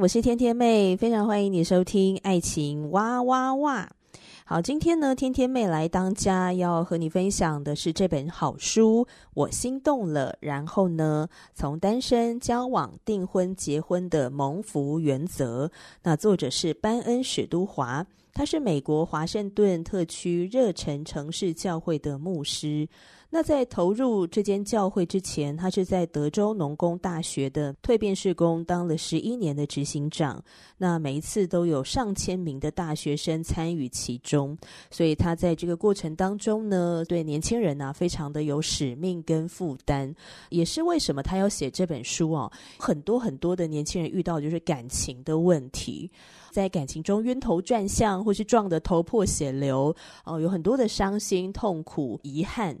我是天天妹，非常欢迎你收听《爱情哇哇哇》。好，今天呢，天天妹来当家，要和你分享的是这本好书《我心动了》，然后呢，从单身、交往、订婚、结婚的蒙福原则。那作者是班恩史都华，他是美国华盛顿特区热忱城市教会的牧师。那在投入这间教会之前，他是在德州农工大学的蜕变事工当了十一年的执行长。那每一次都有上千名的大学生参与其中，所以他在这个过程当中呢，对年轻人啊非常的有使命跟负担。也是为什么他要写这本书哦、啊，很多很多的年轻人遇到就是感情的问题，在感情中晕头转向，或是撞得头破血流，哦，有很多的伤心、痛苦、遗憾。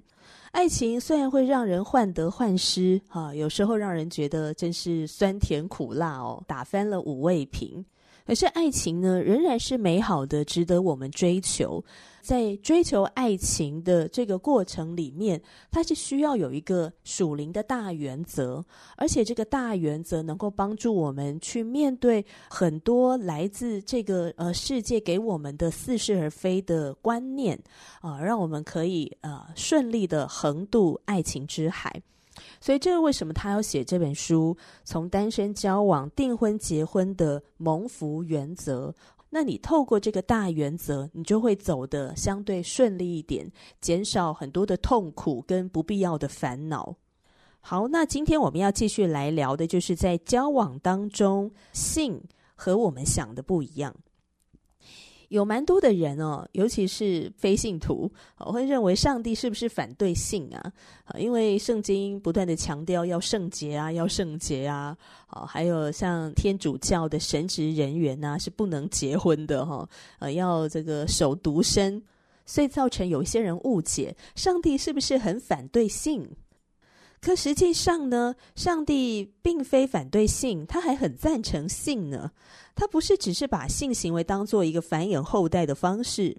爱情虽然会让人患得患失，啊，有时候让人觉得真是酸甜苦辣哦，打翻了五味瓶。可是爱情呢，仍然是美好的，值得我们追求。在追求爱情的这个过程里面，它是需要有一个属灵的大原则，而且这个大原则能够帮助我们去面对很多来自这个呃世界给我们的似是而非的观念啊，让我们可以呃顺利的横渡爱情之海。所以，这个为什么他要写这本书？从单身、交往、订婚、结婚的蒙福原则。那你透过这个大原则，你就会走得相对顺利一点，减少很多的痛苦跟不必要的烦恼。好，那今天我们要继续来聊的，就是在交往当中，性和我们想的不一样。有蛮多的人哦，尤其是非信徒，我会认为上帝是不是反对性啊？因为圣经不断的强调要圣洁啊，要圣洁啊，还有像天主教的神职人员呐，是不能结婚的哈，呃，要这个守独身，所以造成有些人误解，上帝是不是很反对性？可实际上呢，上帝并非反对性，他还很赞成性呢。他不是只是把性行为当做一个繁衍后代的方式。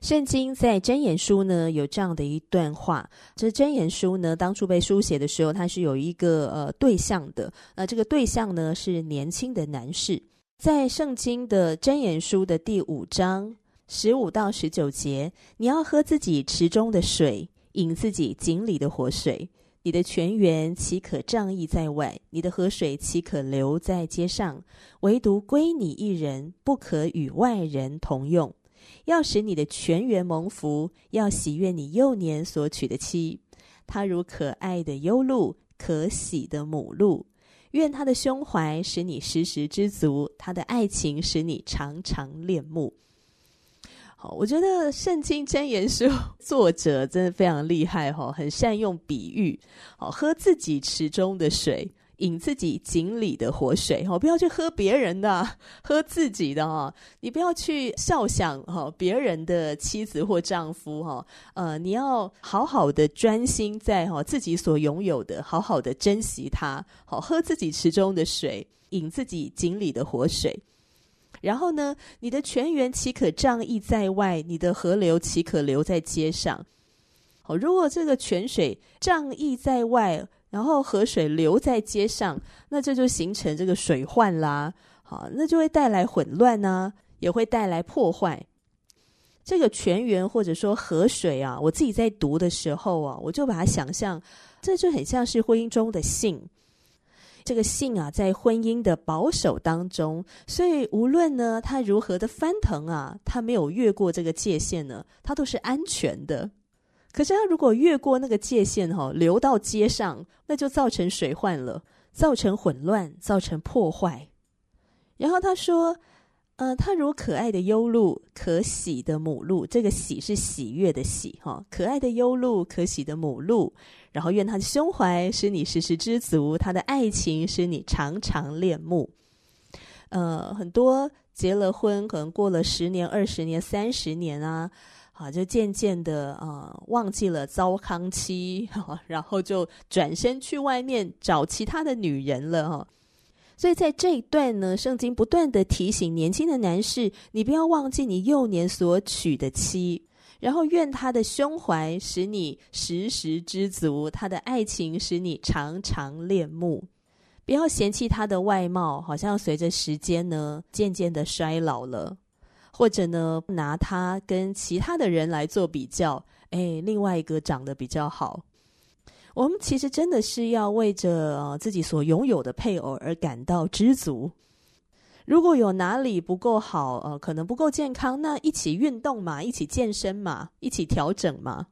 圣经在箴言书呢有这样的一段话，这箴言书呢当初被书写的时候，它是有一个呃对象的，那这个对象呢是年轻的男士。在圣经的箴言书的第五章十五到十九节，你要喝自己池中的水，饮自己井里的活水。你的泉源岂可仗义在外？你的河水岂可流在街上？唯独归你一人，不可与外人同用。要使你的泉源蒙福，要喜悦你幼年所娶的妻。她如可爱的优鹿，可喜的母鹿。愿她的胸怀使你时时知足，她的爱情使你常常恋慕。好，我觉得《圣经箴言书 》作者真的非常厉害哈，很善用比喻。好，喝自己池中的水，饮自己井里的活水。好，不要去喝别人的，喝自己的哈。你不要去笑想哈别人的妻子或丈夫哈。呃，你要好好的专心在哈自己所拥有的，好好的珍惜它。好，喝自己池中的水，饮自己井里的活水。然后呢，你的泉源岂可仗义在外？你的河流岂可流在街上？好，如果这个泉水仗义在外，然后河水流在街上，那这就形成这个水患啦。好，那就会带来混乱呢、也会带来破坏。这个泉源或者说河水啊，我自己在读的时候啊，我就把它想象，这就很像是婚姻中的性。这个性啊，在婚姻的保守当中，所以无论呢，他如何的翻腾啊，他没有越过这个界限呢，他都是安全的。可是他如果越过那个界限哈、流到街上，那就造成水患了，造成混乱，造成破坏。然后他说，呃，他如可爱的幽鹿，可喜的母鹿。这个喜是喜悦的喜，哈，可爱的幽鹿，可喜的母鹿。然后愿他的胸怀使你时时知足，他的爱情使你常常恋慕。呃，很多结了婚，可能过了十年、二十年、三十年啊，啊，就渐渐的啊、忘记了糟糠妻，然后就转身去外面找其他的女人了，哈。所以在这一段呢，圣经不断的提醒年轻的男士，你不要忘记你幼年所娶的妻，然后愿他的胸怀使你时时知足，他的爱情使你常常恋慕。不要嫌弃他的外貌，好像随着时间呢渐渐的衰老了，或者呢拿他跟其他的人来做比较，哎，另外一个长得比较好。我们其实真的是要为着自己所拥有的配偶而感到知足。如果有哪里不够好，呃，可能不够健康，那一起运动嘛，一起健身嘛，一起调整嘛。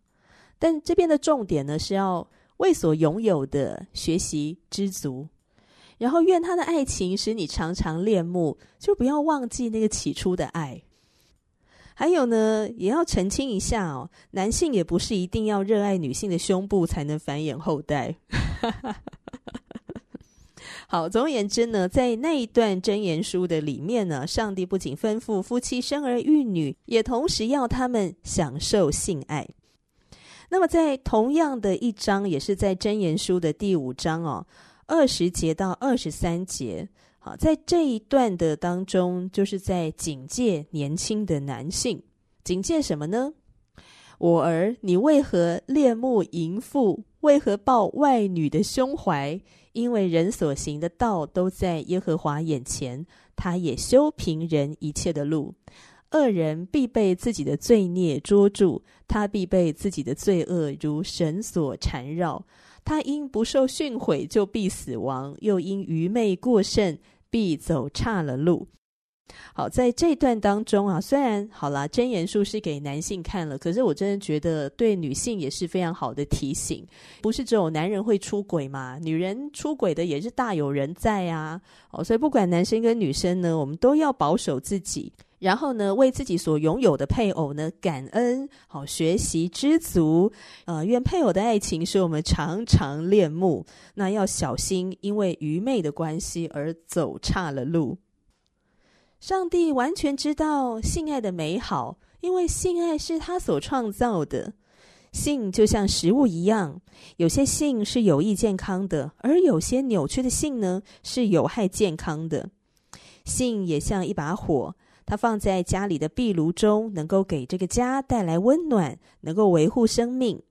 但这边的重点呢，是要为所拥有的学习知足，然后愿他的爱情使你常常恋慕，就不要忘记那个起初的爱。还有呢，也要澄清一下哦，男性也不是一定要热爱女性的胸部才能繁衍后代。好，总而言之呢，在那一段箴言书的里面呢，上帝不仅吩咐夫妻生儿育女，也同时要他们享受性爱。那么，在同样的一章，也是在箴言书的第五章哦，二十节到二十三节。好，在这一段的当中，就是在警戒年轻的男性，警戒什么呢？我儿，你为何恋慕淫妇？为何抱外女的胸怀？因为人所行的道都在耶和华眼前，他也修平人一切的路。恶人必被自己的罪孽捉住，他必被自己的罪恶如绳索缠绕。他因不受训诲，就必死亡；又因愚昧过甚。必走岔了路。好，在这段当中啊，虽然好啦，箴言书是给男性看了，可是我真的觉得对女性也是非常好的提醒。不是只有男人会出轨嘛，女人出轨的也是大有人在啊。哦，所以不管男生跟女生呢，我们都要保守自己。然后呢，为自己所拥有的配偶呢感恩，好学习知足，呃，愿配偶的爱情使我们常常恋慕。那要小心，因为愚昧的关系而走岔了路。上帝完全知道性爱的美好，因为性爱是他所创造的。性就像食物一样，有些性是有益健康的，而有些扭曲的性呢是有害健康的。性也像一把火。它放在家里的壁炉中，能够给这个家带来温暖，能够维护生命。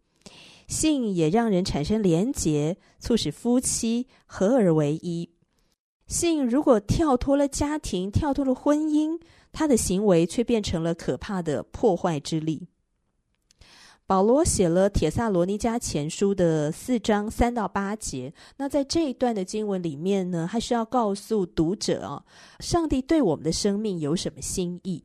性也让人产生连结，促使夫妻合而为一。性如果跳脱了家庭，跳脱了婚姻，他的行为却变成了可怕的破坏之力。保罗写了《帖撒罗尼迦前书》的四章三到八节。那在这一段的经文里面呢，还是要告诉读者啊，上帝对我们的生命有什么心意？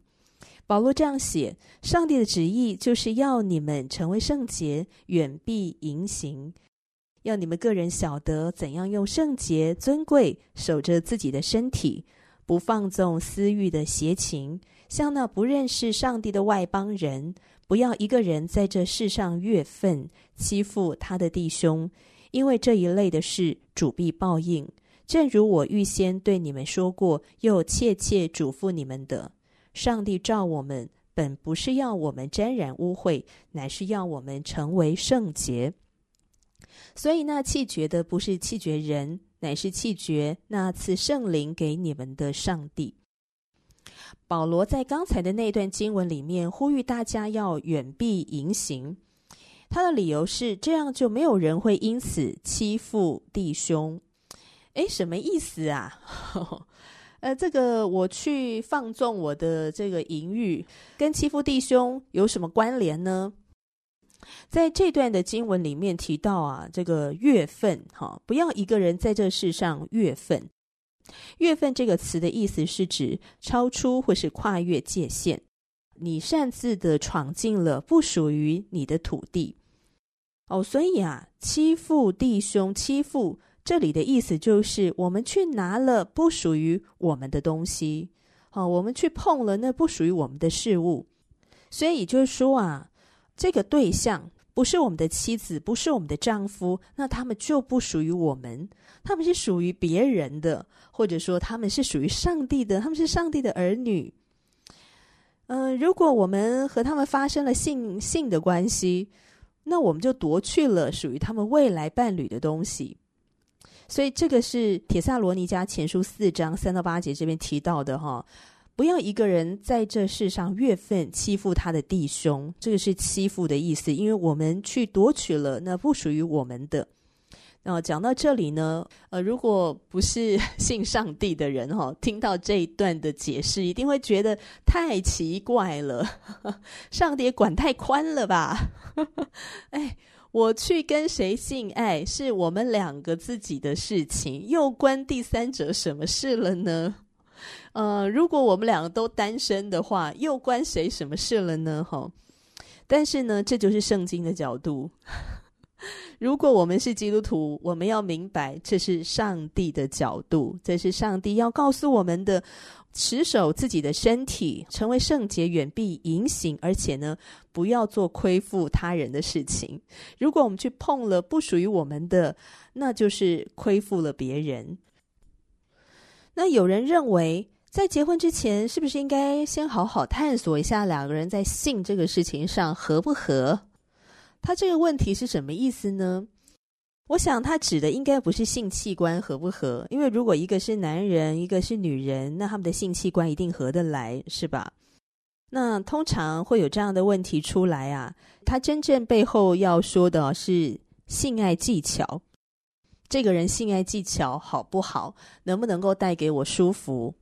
保罗这样写：上帝的旨意就是要你们成为圣洁，远避淫行；要你们个人晓得怎样用圣洁尊贵守着自己的身体，不放纵私欲的邪情，像那不认识上帝的外邦人。不要一个人在这世上越分，欺负他的弟兄，因为这一类的事主必报应。正如我预先对你们说过，又切切嘱咐你们的，上帝召我们，本不是要我们沾染污秽，乃是要我们成为圣洁。所以那气绝的不是气绝人，乃是气绝那次圣灵给你们的上帝。保罗在刚才的那段经文里面呼吁大家要远避淫行，他的理由是这样就没有人会因此欺负弟兄。诶，什么意思啊？呃，这个我去放纵我的这个淫欲，跟欺负弟兄有什么关联呢？在这段的经文里面提到啊，这个越分哈，不要一个人在这世上越分。越分这个词的意思是指超出或是跨越界限，你擅自的闯进了不属于你的土地。哦，所以啊，欺负弟兄，欺负这里的意思就是我们去拿了不属于我们的东西。好，我们去碰了那不属于我们的事物，所以就是说啊，这个对象不是我们的妻子，不是我们的丈夫，那他们就不属于我们，他们是属于别人的，或者说他们是属于上帝的，他们是上帝的儿女。嗯、如果我们和他们发生了性性的关系，那我们就夺去了属于他们未来伴侣的东西。所以这个是铁萨罗尼迦前书四章三到八节这边提到的哈，不要一个人在这世上越分欺负他的弟兄，这个是欺负的意思，因为我们去夺取了那不属于我们的。那讲到这里呢，呃，如果不是信上帝的人哈，听到这一段的解释，一定会觉得太奇怪了，上帝管太宽了吧？哎。我去跟谁性爱是我们两个自己的事情，又关第三者什么事了呢？呃，如果我们两个都单身的话，又关谁什么事了呢？哈，但是呢，这就是圣经的角度。如果我们是基督徒，我们要明白这是上帝的角度，这是上帝要告诉我们的。持守自己的身体，成为圣洁，远避淫行，而且呢，不要做亏负他人的事情。如果我们去碰了不属于我们的，那就是亏负了别人。那有人认为，在结婚之前，是不是应该先好好探索一下两个人在性这个事情上合不合？他这个问题是什么意思呢？我想他指的应该不是性器官合不合，因为如果一个是男人，一个是女人，那他们的性器官一定合得来，是吧？那通常会有这样的问题出来啊，他真正背后要说的是性爱技巧，这个人性爱技巧好不好，能不能够带给我舒服？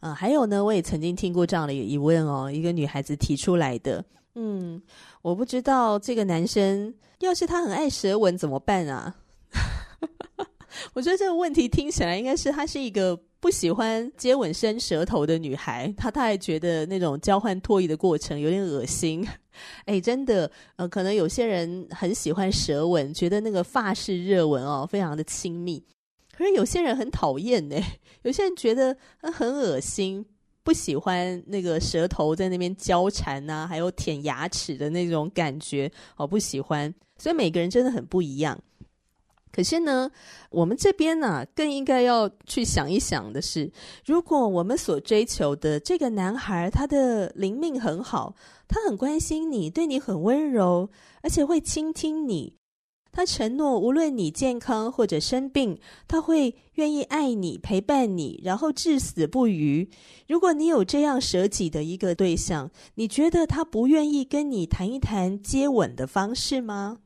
啊，还有呢，我也曾经听过这样的一个疑问哦，一个女孩子提出来的。嗯，我不知道这个男生要是他很爱舌吻怎么办啊？我觉得这个问题听起来应该是他是一个不喜欢接吻伸舌头的女孩，她她还觉得那种交换唾液的过程有点恶心。哎，真的，呃，可能有些人很喜欢舌吻，觉得那个法式热吻哦，非常的亲密。可是有些人很讨厌呢，有些人觉得很恶心。不喜欢那个舌头在那边交缠呐、还有舔牙齿的那种感觉，哦，不喜欢。所以每个人真的很不一样。可是呢，我们这边呢、更应该要去想一想的是，如果我们所追求的这个男孩，他的灵命很好，他很关心你，对你很温柔，而且会倾听你。他承诺，无论你健康或者生病，他会愿意爱你、陪伴你，然后至死不渝。如果你有这样舍己的一个对象，你觉得他不愿意跟你谈一谈接吻的方式吗？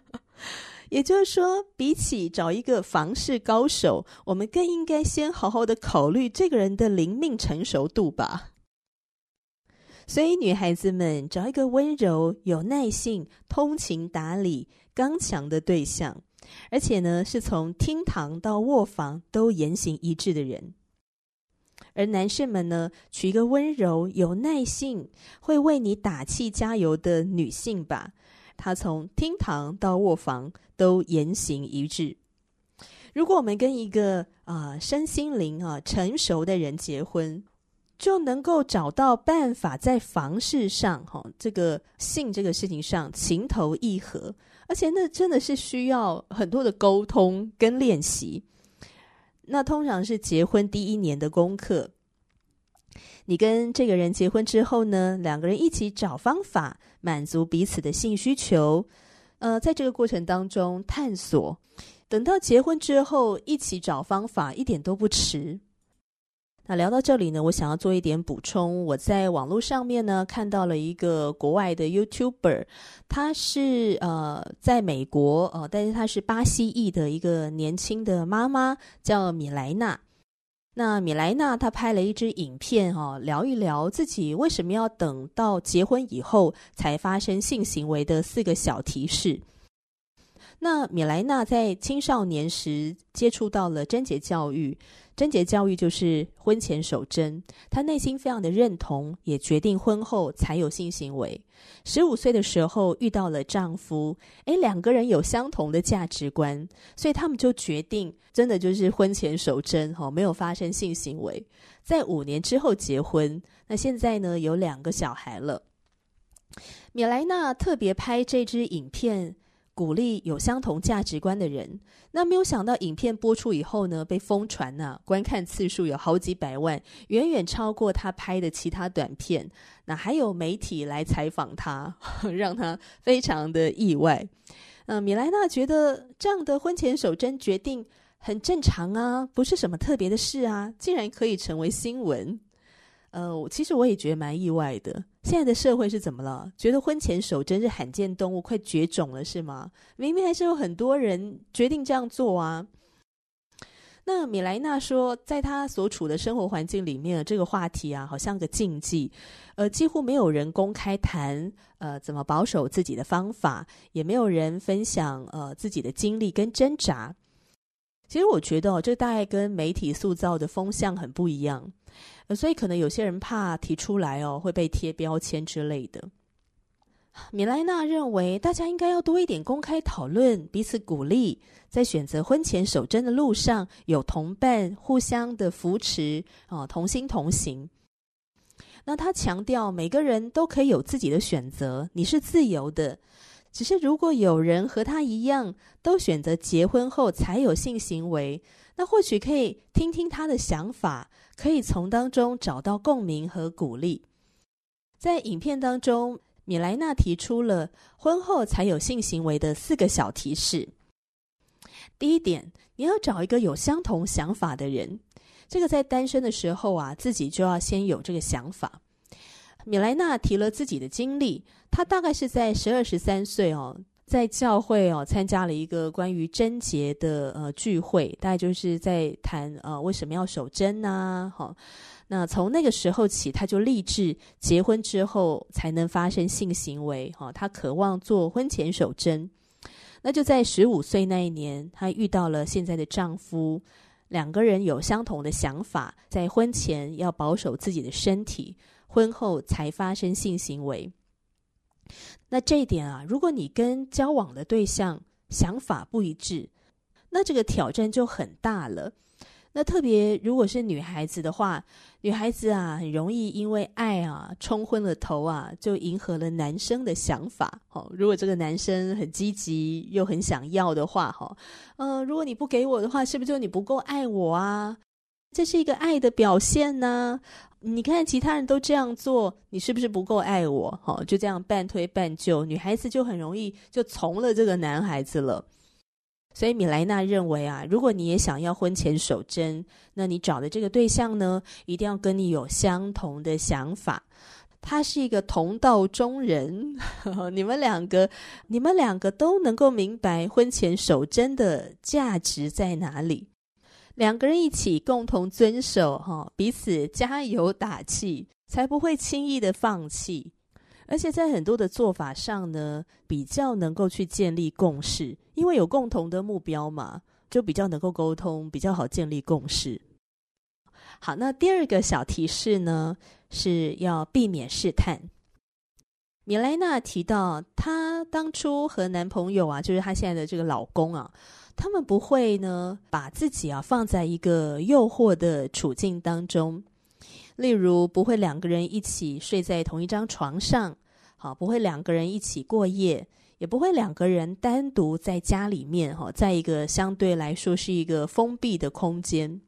也就是说，比起找一个房事高手，我们更应该先好好的考虑这个人的灵命成熟度吧。所以，女孩子们找一个温柔、有耐性、通情达理。刚强的对象，而且呢，是从厅堂到卧房都言行一致的人。而男士们呢，娶一个温柔、有耐性、会为你打气加油的女性吧。她从厅堂到卧房都言行一致。如果我们跟一个啊、身心灵啊成熟的人结婚，就能够找到办法在房事上，哈、哦，这个性这个事情上情投意合。而且那真的是需要很多的沟通跟练习。那通常是结婚第一年的功课。你跟这个人结婚之后呢，两个人一起找方法满足彼此的性需求。呃，在这个过程当中探索，等到结婚之后一起找方法，一点都不迟。那聊到这里呢，我想要做一点补充。我在网络上面呢看到了一个国外的 YouTuber，他是呃在美国呃，但是他是巴西裔的一个年轻的妈妈，叫米莱娜。那米莱娜她拍了一支影片、哦，聊一聊自己为什么要等到结婚以后才发生性行为的四个小提示。那米莱娜在青少年时接触到了贞洁教育。贞洁教育就是婚前守贞，她内心非常的认同，也决定婚后才有性行为。十五岁的时候遇到了丈夫，诶，两个人有相同的价值观，所以他们就决定真的就是婚前守贞，哈，没有发生性行为，在五年之后结婚。那现在呢，有两个小孩了。米莱娜特别拍这支影片。鼓励有相同价值观的人。那没有想到，影片播出以后呢，被疯传呢、啊，观看次数有好几百万，远远超过他拍的其他短片。那还有媒体来采访他，让他非常的意外。呃，米莱娜觉得这样的婚前守贞决定很正常啊，不是什么特别的事啊，竟然可以成为新闻。呃，其实我也觉得蛮意外的。现在的社会是怎么了？觉得婚前守贞是罕见动物，快绝种了是吗？明明还是有很多人决定这样做啊。那米莱娜说，在她所处的生活环境里面，这个话题啊，好像个禁忌，呃，几乎没有人公开谈，呃，怎么保守自己的方法，也没有人分享，呃，自己的经历跟挣扎。其实我觉得哦，这大概跟媒体塑造的风向很不一样。所以可能有些人怕提出来哦，会被贴标签之类的。米莱娜认为，大家应该要多一点公开讨论，彼此鼓励，在选择婚前守贞的路上有同伴，互相的扶持啊，同心同行。那他强调，每个人都可以有自己的选择，你是自由的。只是如果有人和他一样，都选择结婚后才有性行为，那或许可以听听他的想法。可以从当中找到共鸣和鼓励。在影片当中，米莱娜提出了婚后才有性行为的四个小提示。第一点，你要找一个有相同想法的人。这个在单身的时候啊，自己就要先有这个想法。米莱娜提了自己的经历，她大概是在十二十三岁哦。在教会哦，参加了一个关于贞洁的呃聚会，大概就是在谈呃为什么要守贞呐？好，那从那个时候起，他就立志结婚之后才能发生性行为。哈，他渴望做婚前守贞。那就在十五岁那一年，他遇到了现在的丈夫，两个人有相同的想法，在婚前要保守自己的身体，婚后才发生性行为。那这一点啊，如果你跟交往的对象想法不一致，那这个挑战就很大了。那特别如果是女孩子的话，女孩子啊，很容易因为爱啊冲昏了头啊，就迎合了男生的想法。哦，如果这个男生很积极又很想要的话，哈，呃，如果你不给我的话，是不是就你不够爱我啊？这是一个爱的表现呢？你看其他人都这样做，你是不是不够爱我？好，就这样半推半就，女孩子就很容易就从了这个男孩子了。所以米莱娜认为啊，如果你也想要婚前守贞，那你找的这个对象呢，一定要跟你有相同的想法。他是一个同道中人，你们两个，你们两个都能够明白婚前守贞的价值在哪里。两个人一起共同遵守，哈，彼此加油打气，才不会轻易的放弃。而且在很多的做法上呢，比较能够去建立共识，因为有共同的目标嘛，就比较能够沟通，比较好建立共识。好，那第二个小提示呢，是要避免试探。米莱娜提到，她当初和男朋友啊，就是她现在的这个老公啊。他们不会呢，把自己啊放在一个诱惑的处境当中，例如不会两个人一起睡在同一张床上，好，不会两个人一起过夜，也不会两个人单独在家里面，哈，在一个相对来说是一个封闭的空间。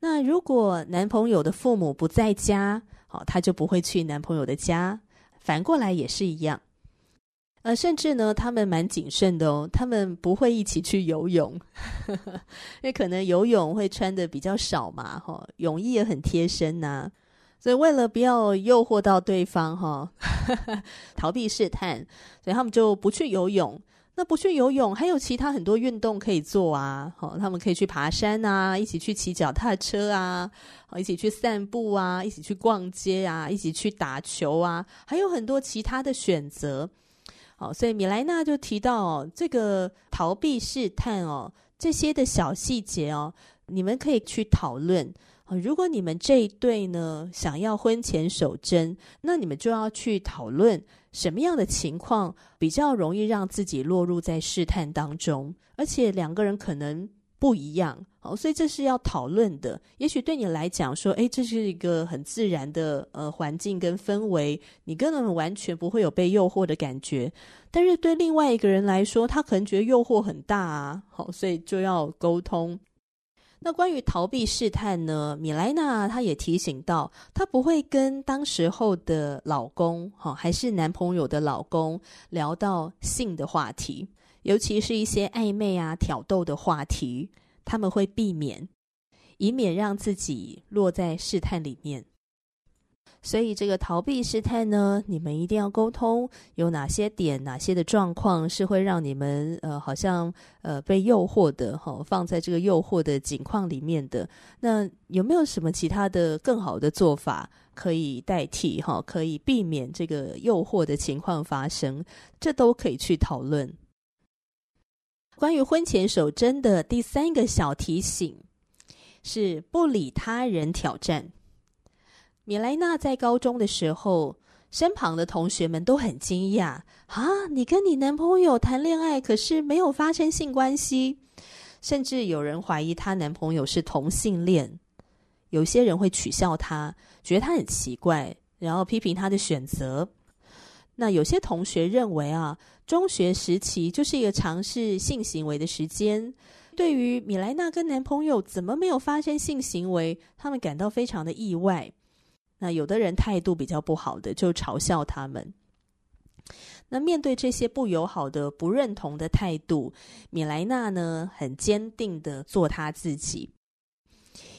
那如果男朋友的父母不在家，好，他就不会去男朋友的家，反过来也是一样。呃，甚至呢，他们蛮谨慎的哦，他们不会一起去游泳，因为可能游泳会穿的比较少嘛，哈、泳衣也很贴身呐、啊，所以为了不要诱惑到对方，哈、哦，逃避试探，所以他们就不去游泳。那不去游泳，还有其他很多运动可以做啊，好、他们可以去爬山啊，一起去骑脚踏车啊，好，一起去散步啊，一起去逛街啊，一起去打球啊，还有很多其他的选择。哦，所以米莱娜就提到哦，这个逃避试探哦，这些的小细节哦，你们可以去讨论。如果你们这一对呢，想要婚前守贞，那你们就要去讨论什么样的情况比较容易让自己落入在试探当中，而且两个人可能不一样，好，所以这是要讨论的。也许对你来讲说，诶，这是一个很自然的呃环境跟氛围，你根本完全不会有被诱惑的感觉。但是对另外一个人来说，他可能觉得诱惑很大啊，好，所以就要沟通。那关于逃避试探呢？米莱娜她也提醒到，她不会跟当时候的老公，哈，还是男朋友的老公聊到性的话题，尤其是一些暧昧啊、挑逗的话题，他们会避免，以免让自己落在试探里面。所以这个逃避试探呢，你们一定要沟通，有哪些点、哪些的状况是会让你们呃好像呃被诱惑的哈、哦，放在这个诱惑的境况里面的。那有没有什么其他的更好的做法可以代替哈、哦，可以避免这个诱惑的情况发生？这都可以去讨论。关于婚前守贞的第三个小提醒是不理他人挑战。米莱娜在高中的时候，身旁的同学们都很惊讶啊！你跟你男朋友谈恋爱，可是没有发生性关系，甚至有人怀疑她男朋友是同性恋。有些人会取笑她，觉得她很奇怪，然后批评她的选择。那有些同学认为啊，中学时期就是一个尝试性行为的时间。对于米莱娜跟男朋友怎么没有发生性行为，他们感到非常的意外。那有的人态度比较不好的，就嘲笑他们。那面对这些不友好的、不认同的态度，米莱娜呢，很坚定的做她自己，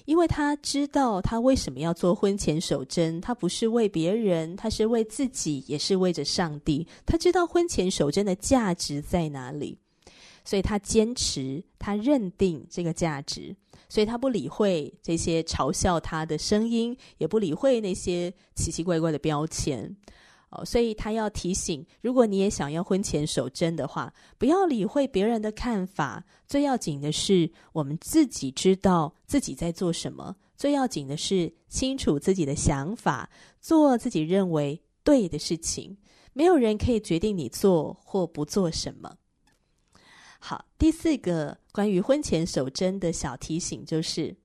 因为他知道他为什么要做婚前守贞，他不是为别人，他是为自己，也是为着上帝。他知道婚前守贞的价值在哪里，所以他坚持，他认定这个价值。所以他不理会这些嘲笑他的声音，也不理会那些奇奇怪怪的标签，所以他要提醒：如果你也想要婚前守贞的话，不要理会别人的看法，最要紧的是我们自己知道自己在做什么，最要紧的是清楚自己的想法，做自己认为对的事情。没有人可以决定你做或不做什么。好，第四个关于婚前守贞的小提醒就是，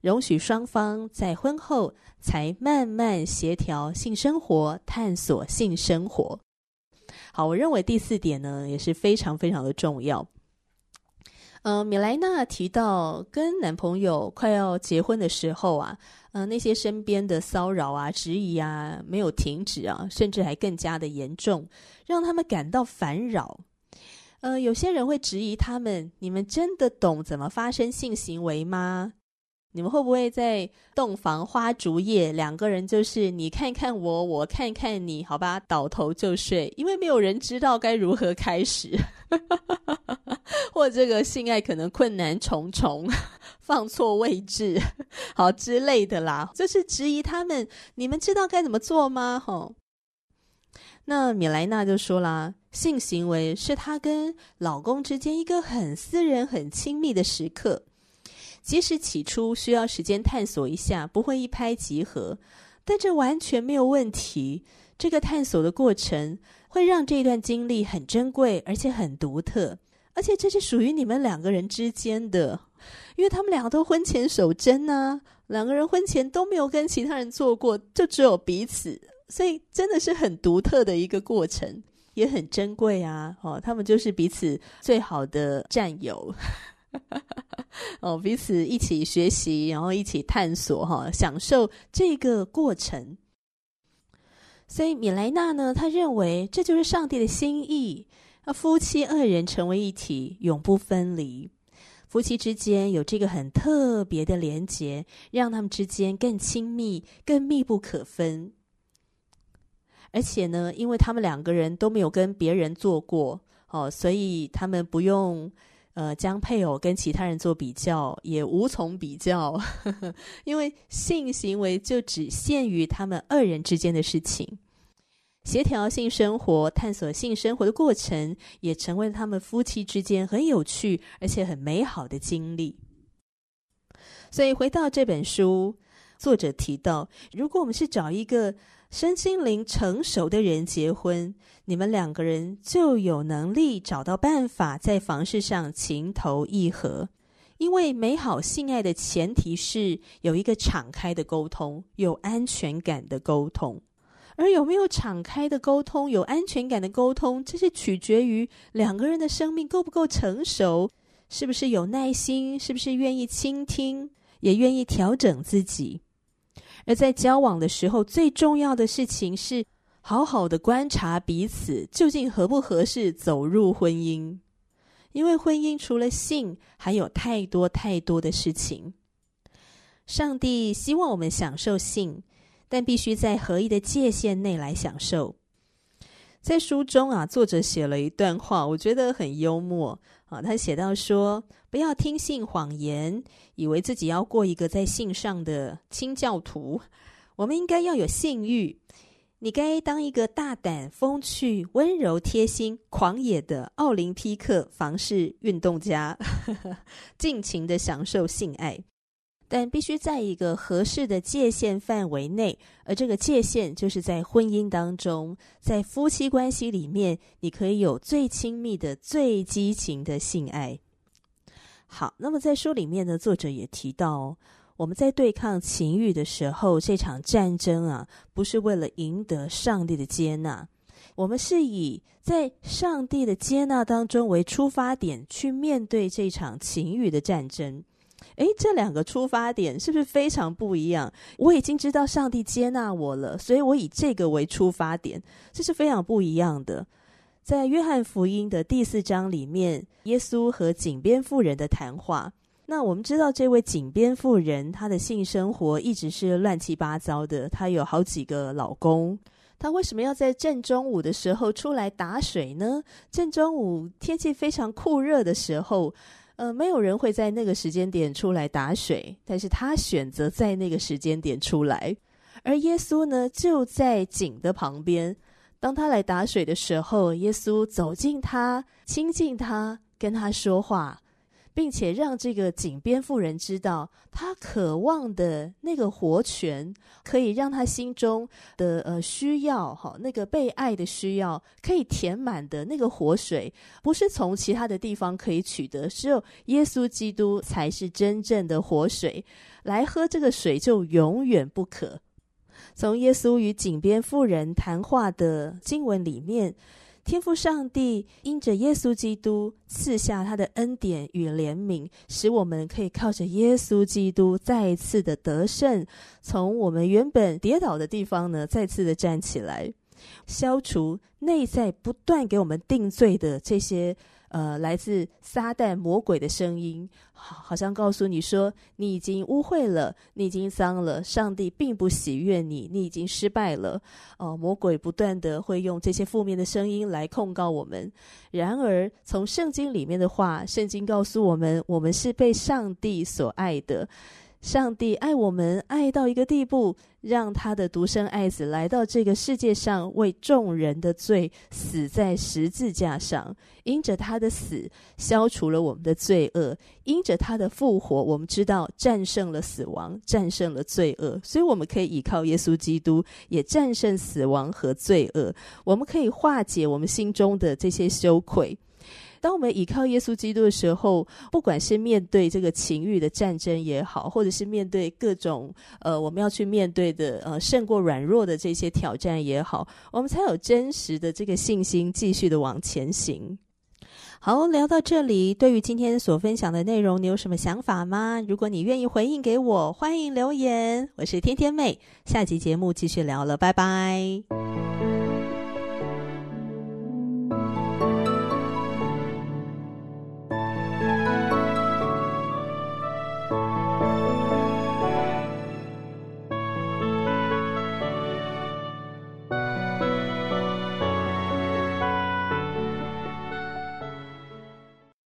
容许双方在婚后才慢慢协调性生活，探索性生活。好，我认为第四点呢也是非常非常的重要。嗯、米莱娜提到跟男朋友快要结婚的时候啊，嗯、呃，那些身边的骚扰啊、质疑啊没有停止啊，甚至还更加的严重，让他们感到烦扰。呃，有些人会质疑他们：你们真的懂怎么发生性行为吗？你们会不会在洞房花烛夜，两个人就是你看看我，我看看你，好吧，倒头就睡？因为没有人知道该如何开始，或这个性爱可能困难重重，放错位置，好之类的啦，就是质疑他们：你们知道该怎么做吗？吼。那米莱娜就说啦，性行为是她跟老公之间一个很私人、很亲密的时刻。即使起初需要时间探索一下，不会一拍即合，但这完全没有问题。这个探索的过程会让这段经历很珍贵，而且很独特。而且这是属于你们两个人之间的，因为他们两个都婚前守贞呢，两个人婚前都没有跟其他人做过，就只有彼此。所以真的是很独特的一个过程，也很珍贵啊！哦，他们就是彼此最好的战友，哦，彼此一起学习，然后一起探索，哈、享受这个过程。所以米莱娜呢，她认为这就是上帝的心意，啊，夫妻二人成为一体，永不分离。夫妻之间有这个很特别的连结，让他们之间更亲密，更密不可分。而且呢，因为他们两个人都没有跟别人做过，哦，所以他们不用呃将配偶跟其他人做比较，也无从比较，因为性行为就只限于他们二人之间的事情。协调性生活、探索性生活的过程，也成为了他们夫妻之间很有趣而且很美好的经历。所以回到这本书，作者提到，如果我们是找一个身心灵成熟的人结婚，你们两个人就有能力找到办法在房事上情投意合。因为美好性爱的前提是有一个敞开的沟通，有安全感的沟通。而有没有敞开的沟通，有安全感的沟通，这是取决于两个人的生命够不够成熟，是不是有耐心，是不是愿意倾听，也愿意调整自己。而在交往的时候，最重要的事情是好好的观察彼此究竟合不合适走入婚姻。因为婚姻除了性，还有太多太多的事情。上帝希望我们享受性。但必须在合一的界限内来享受。在书中啊，作者写了一段话，我觉得很幽默啊。他写到说：“不要听信谎言，以为自己要过一个在信上的清教徒。我们应该要有性欲，你该当一个大胆、风趣、温柔、贴心、狂野的奥林匹克房事运动家，尽情的享受性爱。”但必须在一个合适的界限范围内，而这个界限就是在婚姻当中，在夫妻关系里面，你可以有最亲密的、最激情的性爱。好，那么在书里面呢，作者也提到，我们在对抗情欲的时候，这场战争啊，不是为了赢得上帝的接纳，我们是以在上帝的接纳当中为出发点，去面对这场情欲的战争。诶，这两个出发点是不是非常不一样？我已经知道上帝接纳我了，所以我以这个为出发点，这是非常不一样的。在约翰福音的第四章里面，耶稣和井边妇人的谈话。那我们知道，这位井边妇人她的性生活一直是乱七八糟的，她有好几个老公。她为什么要在正中午的时候出来打水呢？正中午天气非常酷热的时候。呃，没有人会在那个时间点出来打水，但是他选择在那个时间点出来，而耶稣呢，就在井的旁边。当他来打水的时候，耶稣走近他，亲近他，跟他说话。并且让这个井边妇人知道，他渴望的那个活泉，可以让他心中的呃需要，哈，那个被爱的需要，可以填满的那个活水，不是从其他的地方可以取得，只有耶稣基督才是真正的活水，来喝这个水就永远不渴。从耶稣与井边妇人谈话的经文里面。天父上帝因着耶稣基督赐下他的恩典与怜悯，使我们可以靠着耶稣基督再一次的得胜，从我们原本跌倒的地方呢，再次的站起来，消除内在不断给我们定罪的这些。呃，来自撒旦魔鬼的声音，好，好像告诉你说，你已经污秽了，你已经脏了，上帝并不喜悦你，你已经失败了。哦、呃，魔鬼不断的会用这些负面的声音来控告我们。然而，从圣经里面的话，圣经告诉我们，我们是被上帝所爱的。上帝爱我们，爱到一个地步，让他的独生爱子来到这个世界上，为众人的罪死在十字架上。因着他的死，消除了我们的罪恶；因着他的复活，我们知道战胜了死亡，战胜了罪恶。所以我们可以依靠耶稣基督，也战胜死亡和罪恶。我们可以化解我们心中的这些羞愧。当我们依靠耶稣基督的时候，不管是面对这个情欲的战争也好，或者是面对各种呃我们要去面对的呃胜过软弱的这些挑战也好，我们才有真实的这个信心，继续的往前行。好，聊到这里，对于今天所分享的内容，你有什么想法吗？如果你愿意回应给我，欢迎留言。我是天天妹，下集节目继续聊了，拜拜。